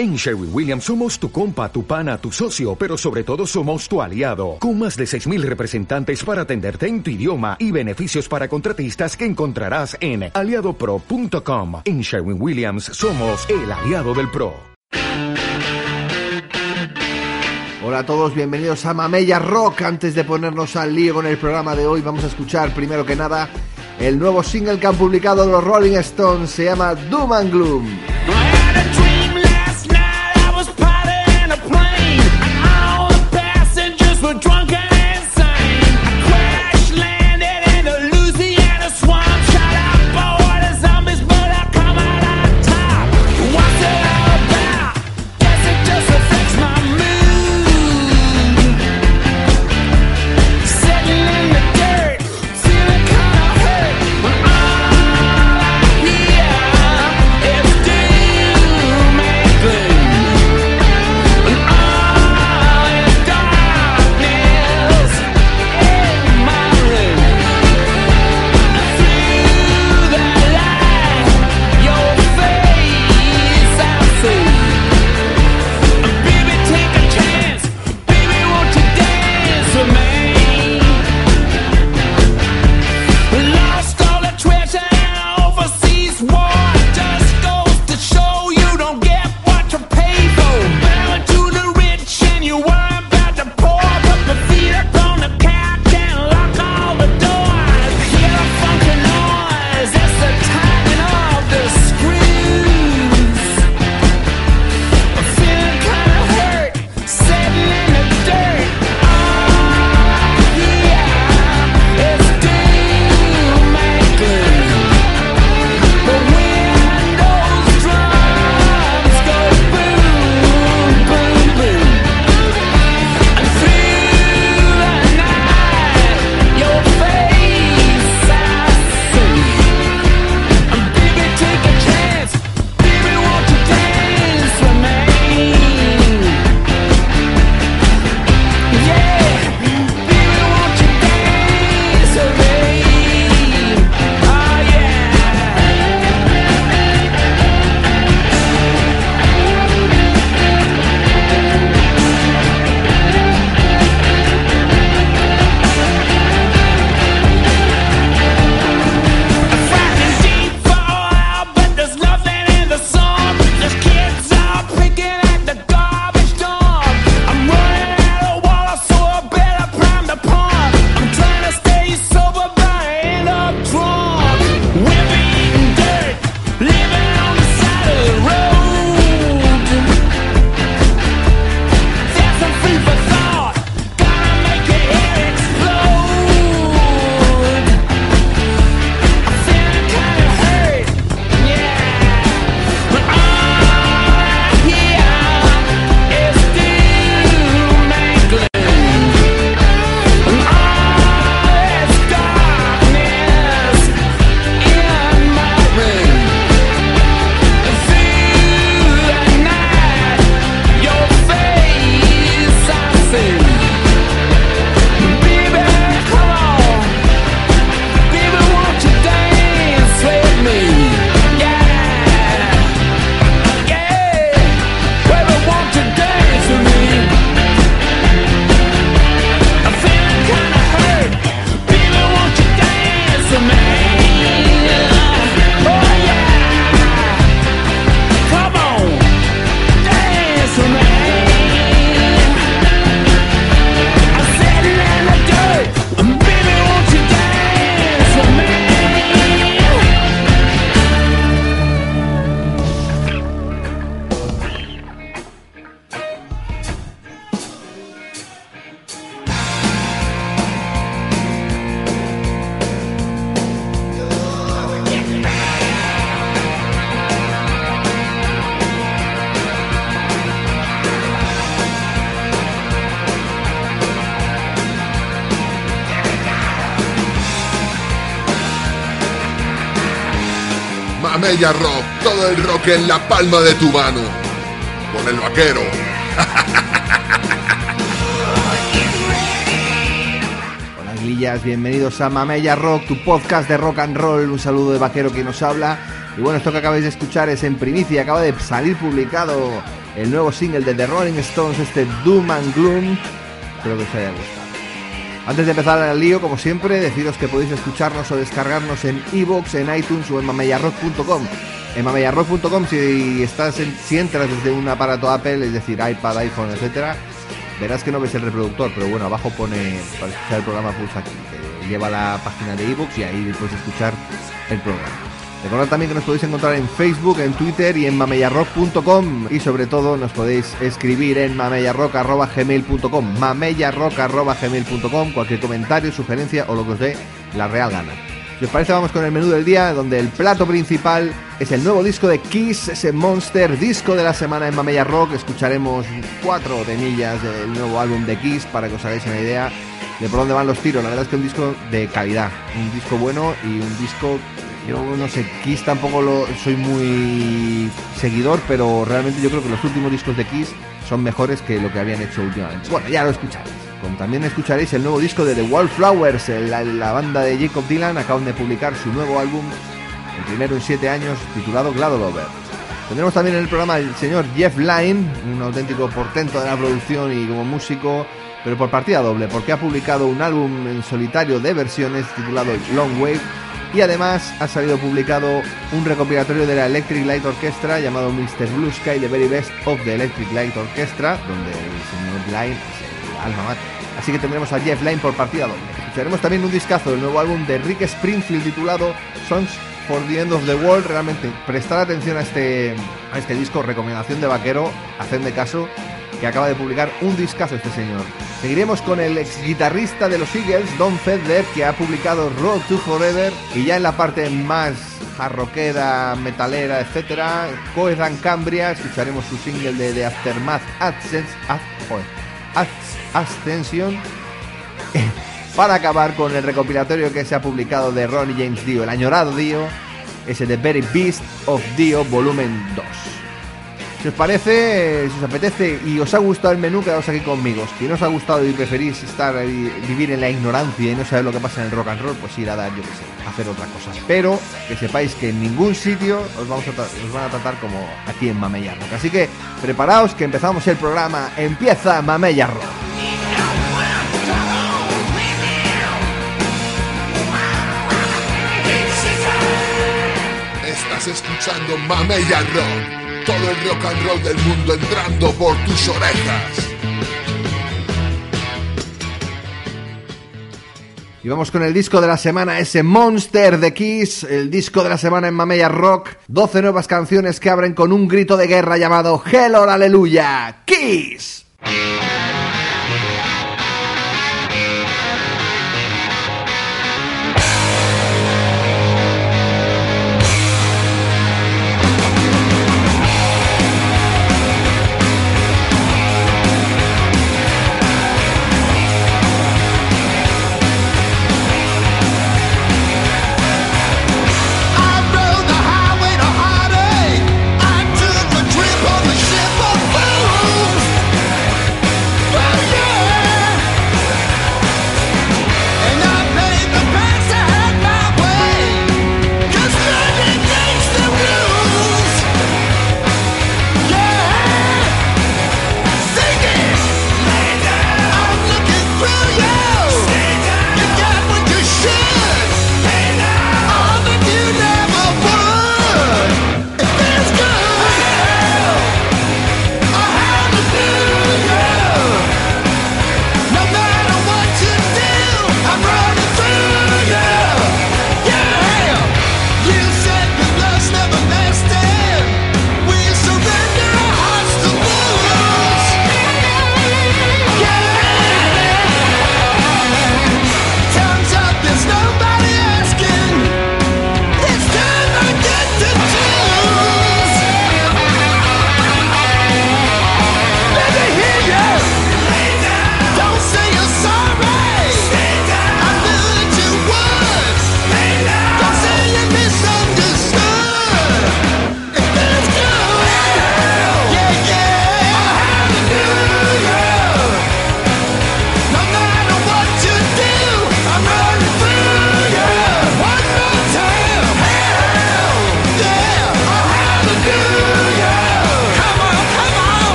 En Sherwin Williams somos tu compa, tu pana, tu socio, pero sobre todo somos tu aliado, con más de 6.000 representantes para atenderte en tu idioma y beneficios para contratistas que encontrarás en aliadopro.com. En Sherwin Williams somos el aliado del PRO. Hola a todos, bienvenidos a Mamella Rock. Antes de ponernos al lío con el programa de hoy, vamos a escuchar primero que nada el nuevo single que han publicado los Rolling Stones. Se llama Doom and Gloom. Mamella Rock, todo el rock en la palma de tu mano. Con el vaquero. Hola, Glillas, bienvenidos a Mamella Rock, tu podcast de rock and roll. Un saludo de vaquero que nos habla. Y bueno, esto que acabáis de escuchar es en primicia, acaba de salir publicado el nuevo single de The Rolling Stones, este Doom and Gloom. Espero que os haya gustado. Antes de empezar el lío, como siempre, deciros que podéis escucharnos o descargarnos en iVoox, en iTunes o en mameyarrock.com. En mameyarrock.com, si, estás si entras desde un aparato Apple, es decir, iPad, iPhone, etcétera, verás que no ves el reproductor, pero bueno, abajo pone para escuchar el programa pulsa aquí, te lleva la página de iVoox y ahí puedes escuchar el programa. Recordad también que nos podéis encontrar en Facebook, en Twitter y en mameyarrock.com y sobre todo nos podéis escribir en mameyarrock.gmail.com mameyarrock.gmail.com cualquier comentario, sugerencia o lo que os dé la real gana. Si os parece vamos con el menú del día donde el plato principal es el nuevo disco de Kiss, ese Monster disco de la semana en Mamella Rock. Escucharemos cuatro temillas del nuevo álbum de Kiss para que os hagáis una idea de por dónde van los tiros. La verdad es que un disco de calidad, un disco bueno y un disco yo no sé, Kiss tampoco lo soy muy seguidor, pero realmente yo creo que los últimos discos de Kiss son mejores que lo que habían hecho últimamente. Bueno, ya lo escucharéis. Como también escucharéis el nuevo disco de The Wallflowers, la, banda de Jacob Dylan, acaban de publicar su nuevo álbum, el primero en siete años, titulado Glad Lover. Tendremos también en el programa el señor Jeff Lynne, un auténtico portento de la producción y como músico, pero por partida doble, porque ha publicado un álbum en solitario de versiones titulado Long Wave y además ha salido publicado un recopilatorio de la Electric Light Orchestra llamado Mr. Blue Sky, The Very Best of the Electric Light Orchestra, donde el señor Line es el alma mater. Así que tendremos a Jeff Lynne por partida doble. Escucharemos también un discazo del nuevo álbum de Rick Springfield titulado Songs for the End of the World. Realmente, prestar atención a este, a este disco, recomendación de vaquero, hacedme caso, que acaba de publicar un discazo este señor. Seguiremos con el ex guitarrista de los Eagles, Don Fedler, que ha publicado Road to Forever y ya en la parte más jarroquera, metalera, etcétera, Coedan Cambria, escucharemos su single de, The Aftermath Ascension. Para acabar con el recopilatorio que se ha publicado de Ronnie James Dio, el añorado Dio, ese The Very Beast of Dio, volumen 2. Si os parece, si os apetece y os ha gustado el menú, quedaos aquí conmigo. Si no os ha gustado y preferís estar vivir en la ignorancia y no saber lo que pasa en el rock and roll, pues ir a dar, yo qué sé, hacer otra cosa. Pero que sepáis que en ningún sitio os, vamos a os van a tratar como aquí en Mamella Rock. Así que preparaos que empezamos el programa. Empieza Mamella Rock. Estás escuchando Mamella Rock todo el rock and roll del mundo entrando por tus orejas. Y vamos con el disco de la semana, ese Monster de Kiss, el disco de la semana en Mamella Rock. 12 nuevas canciones que abren con un grito de guerra llamado Hell or Aleluya. Kiss.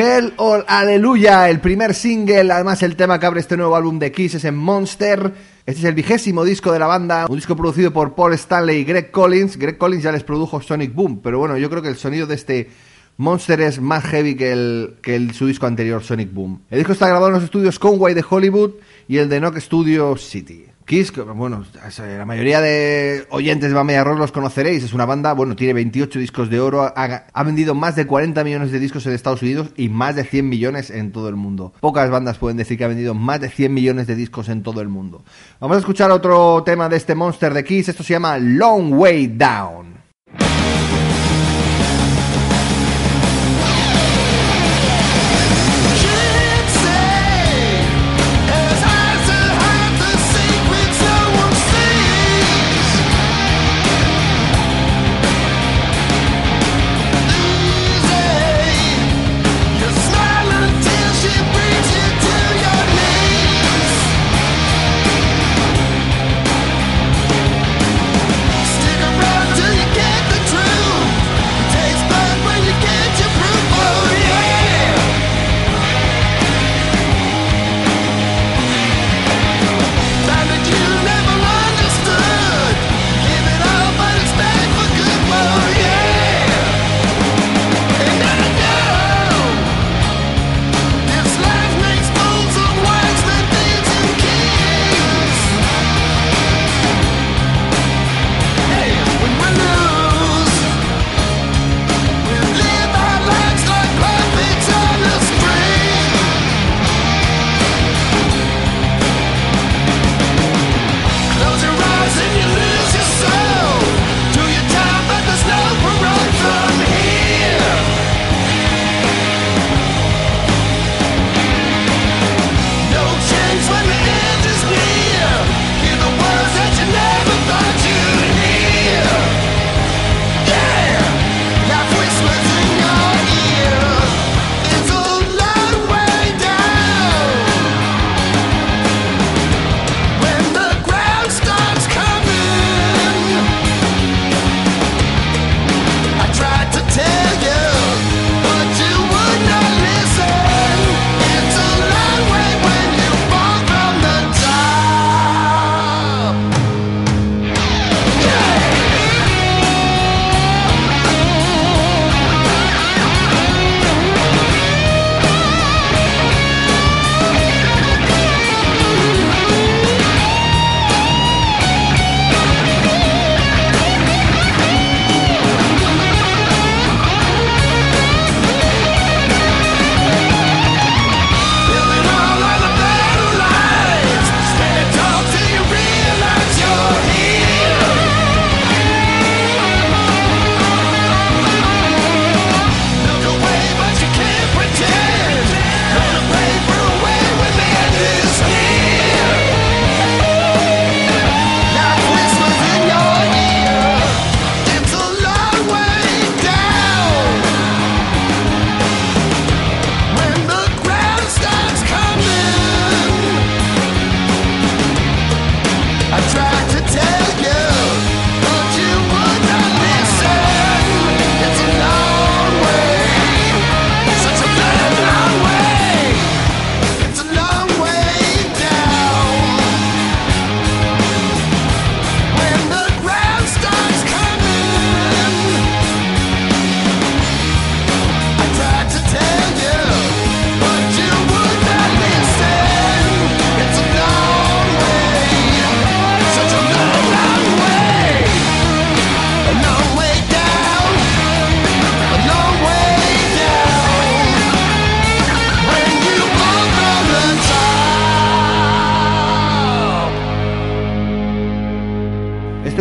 Hell or Aleluya, el primer single, además el tema que abre este nuevo álbum de Kiss es en Monster. Este es el vigésimo disco de la banda, un disco producido por Paul Stanley y Greg Collins. Greg Collins ya les produjo Sonic Boom, pero bueno, yo creo que el sonido de este Monster es más heavy que, que el, su disco anterior, Sonic Boom. El disco está grabado en los estudios Conway de Hollywood y el de Knock Studio City. Kiss, bueno, la mayoría de oyentes de Bamea Rock los conoceréis, es una banda, bueno, tiene 28 discos de oro, ha, ha, vendido más de 40 millones de discos en Estados Unidos y más de 100 millones en todo el mundo. Pocas bandas pueden decir que ha vendido más de 100 millones de discos en todo el mundo. Vamos a escuchar otro tema de este Monster de Kiss, esto se llama Long Way Down.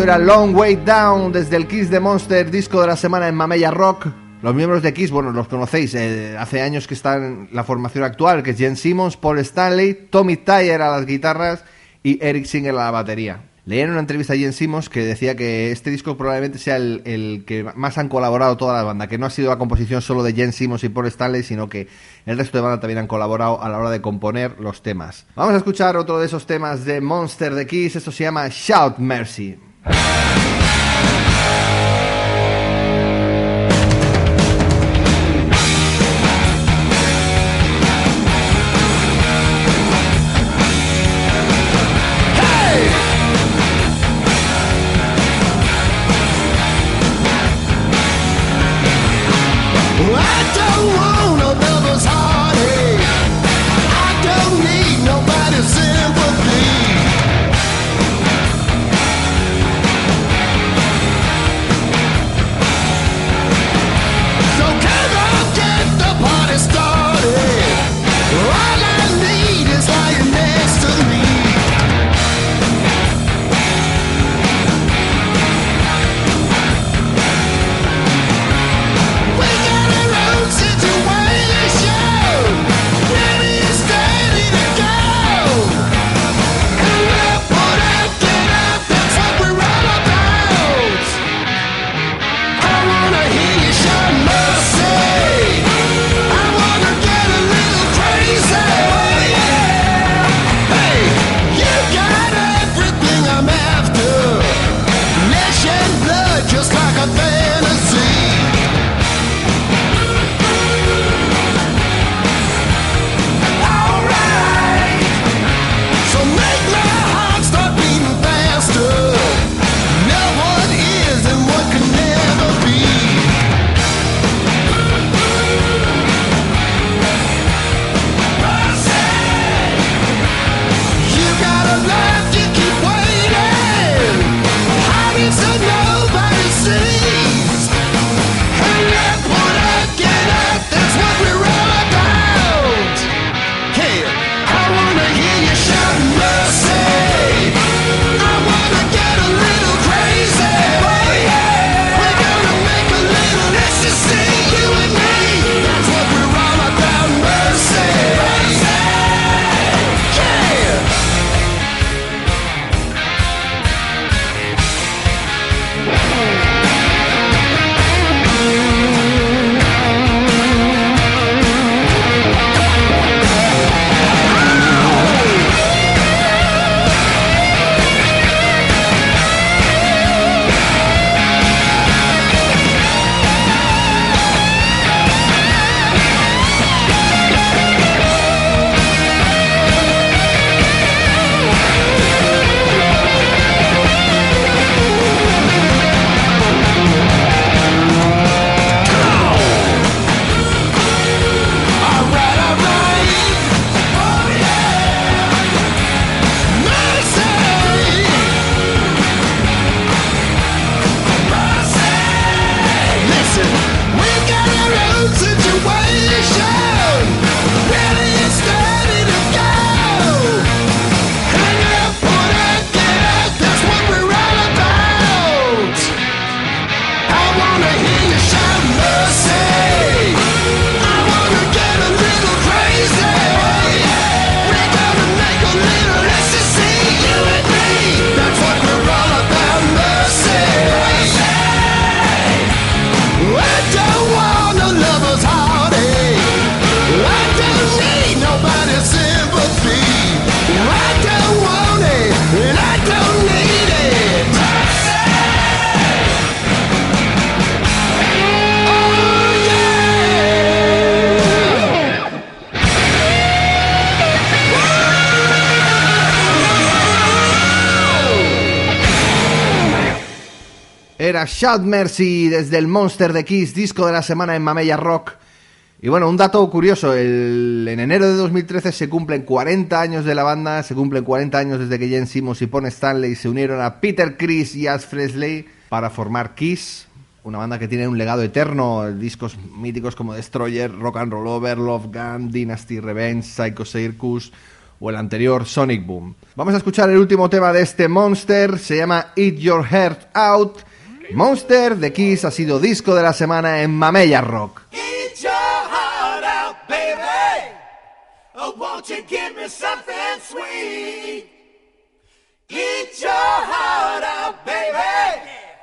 Era Long Way Down desde el Kiss de Monster, disco de la semana en Mamella Rock. Los miembros de Kiss, bueno, los conocéis, eh, hace años que están la formación actual, que es Jen Simmons, Paul Stanley, Tommy Tyler a las guitarras y Eric Singer a la batería. Leí en una entrevista a Jen Simmons que decía que este disco probablemente sea el, el, que más han colaborado toda la banda, que no ha sido la composición solo de Jen Simmons y Paul Stanley, sino que el resto de banda también han colaborado a la hora de componer los temas. Vamos a escuchar otro de esos temas de Monster de Kiss, esto se llama Shout Mercy. I don't want era Shout Mercy desde el Monster de Kiss, disco de la semana en Mamella Rock. Y bueno, un dato curioso, en enero de 2013 se cumplen 40 años de la banda, se cumplen 40 años desde que Jen Simmons y Paul Stanley se unieron a Peter Chris y As Fresley para formar Kiss, una banda que tiene un legado eterno, discos míticos como Destroyer, Rock and Roll Over, Love Gun, Dynasty Revenge, Psycho Circus o el anterior Sonic Boom. Vamos a escuchar el último tema de este Monster, se llama Eat Your Heart Out. Monster de Kiss ha sido disco de la semana en Mamella Rock. Out, baby.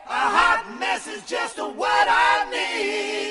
A hot mess is just what I need.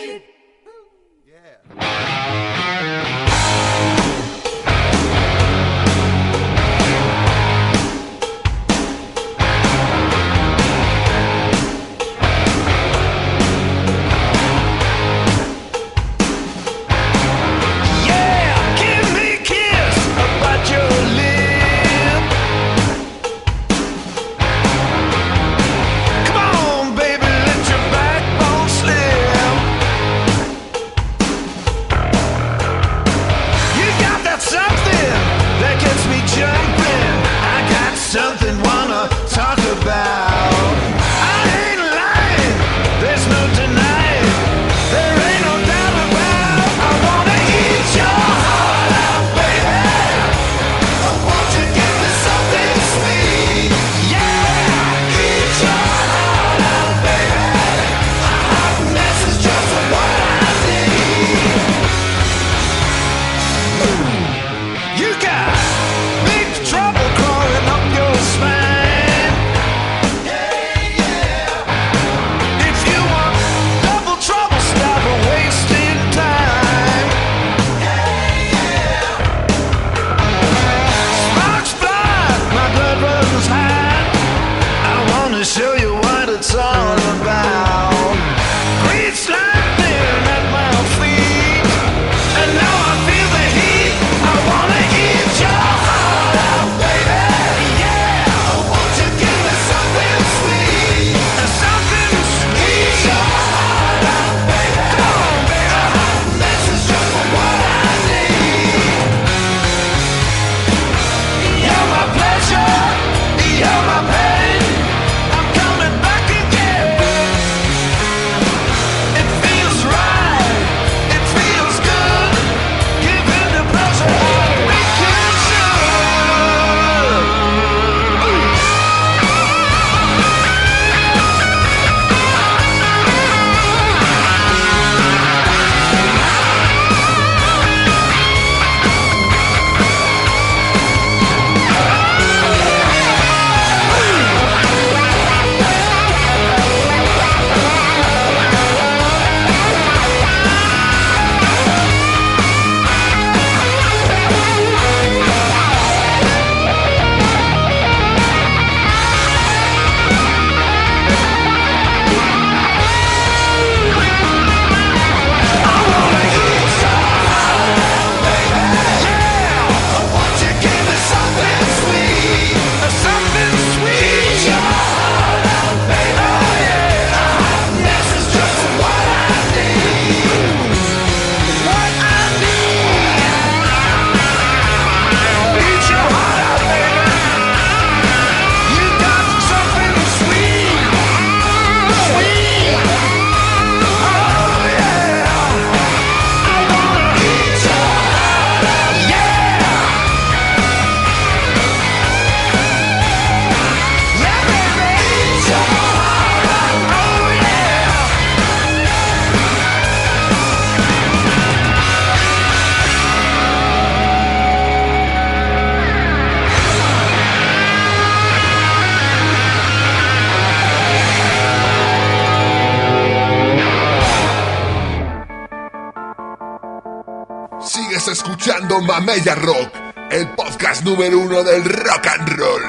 Escuchando Mamella Rock, el podcast número uno del rock and roll.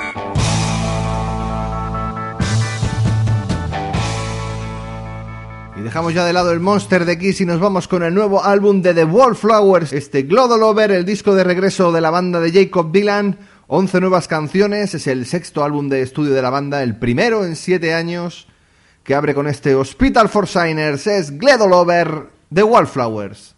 Y dejamos ya de lado el Monster de Kiss y nos vamos con el nuevo álbum de The Wallflowers, este Global Over, el disco de regreso de la banda de Jacob Dylan. 11 nuevas canciones, es el sexto álbum de estudio de la banda, el primero en 7 años. que abre con este Hospital for Signers es Gledo Lover de Wallflowers.